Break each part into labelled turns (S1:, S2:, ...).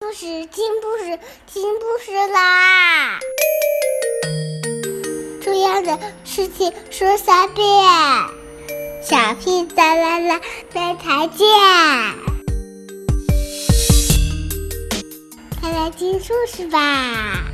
S1: 故事，听故事，听故事啦！重要的事情说三遍，小屁哒啦啦，明天见！快来听故事吧！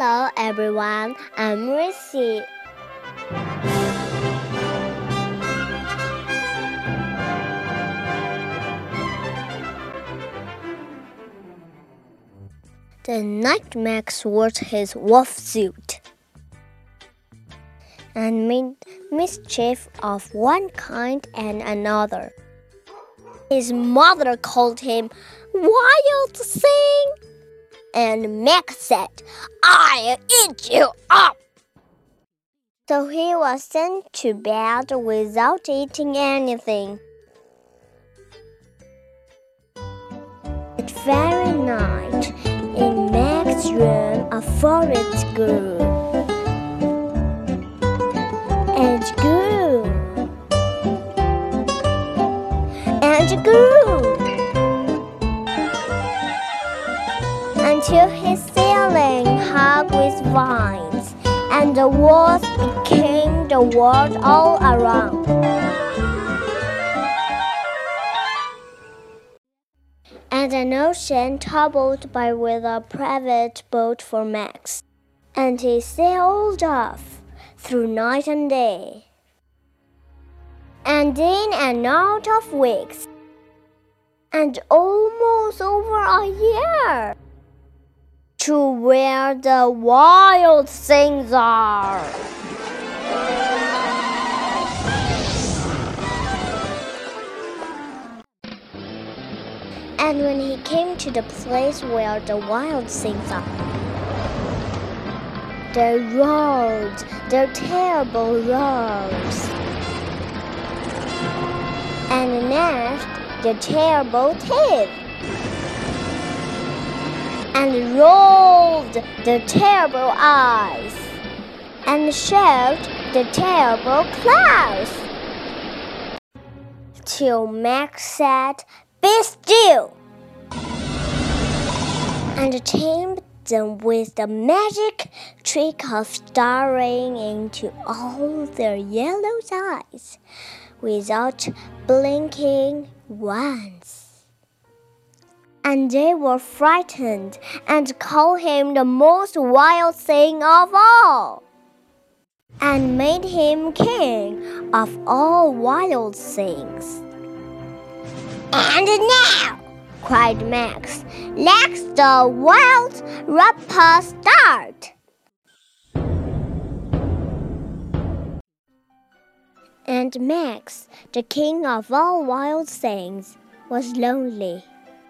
S2: Hello everyone, I'm Rissy. The night Max wore his wolf suit and made mischief of one kind and another. His mother called him Wild Thing and Max said, I'll eat you up. So he was sent to bed without eating anything. That very night, in Max's room, a forest grew. And grew. And grew. Until his ceiling hung with vines, and the walls became the world all around. And an ocean troubled by with a private boat for Max, and he sailed off through night and day, and in and out of weeks, and almost over a year to where the wild things are. And when he came to the place where the wild things are, they roared their terrible roars and gnashed their terrible teeth and rolled the terrible eyes and showed the terrible claws. Till Max said, Be still! And tamed them with the magic trick of staring into all their yellow eyes without blinking once and they were frightened and called him the most wild thing of all, and made him king of all wild things. And now, cried Max, let's the wild rapper start. And Max, the king of all wild things, was lonely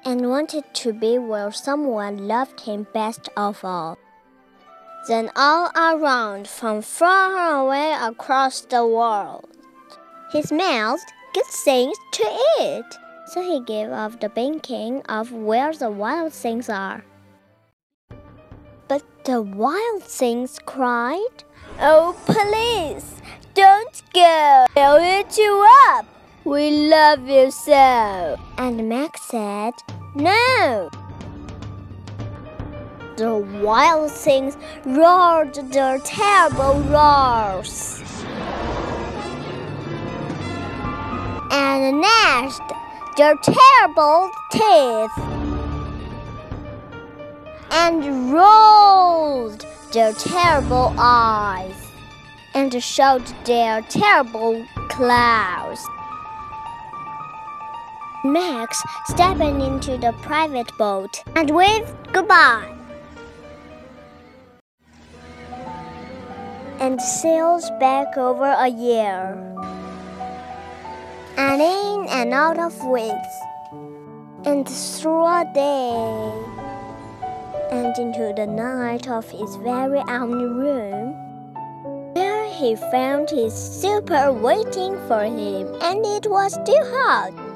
S2: and wanted to be where someone loved him best of all. Then all around, from far away across the world, he smelled good things to eat. So he gave up the thinking of where the wild things are. But the wild things cried, Oh, please, don't go. I'll eat you up. We love you so. And Max said, No. The wild things roared their terrible roars and gnashed their terrible teeth and rolled their terrible eyes and showed their terrible claws. Max stepped into the private boat and waved goodbye. And sails back over a year. And in and out of winds. And through a day. And into the night of his very own room. There he found his super waiting for him, and it was too hot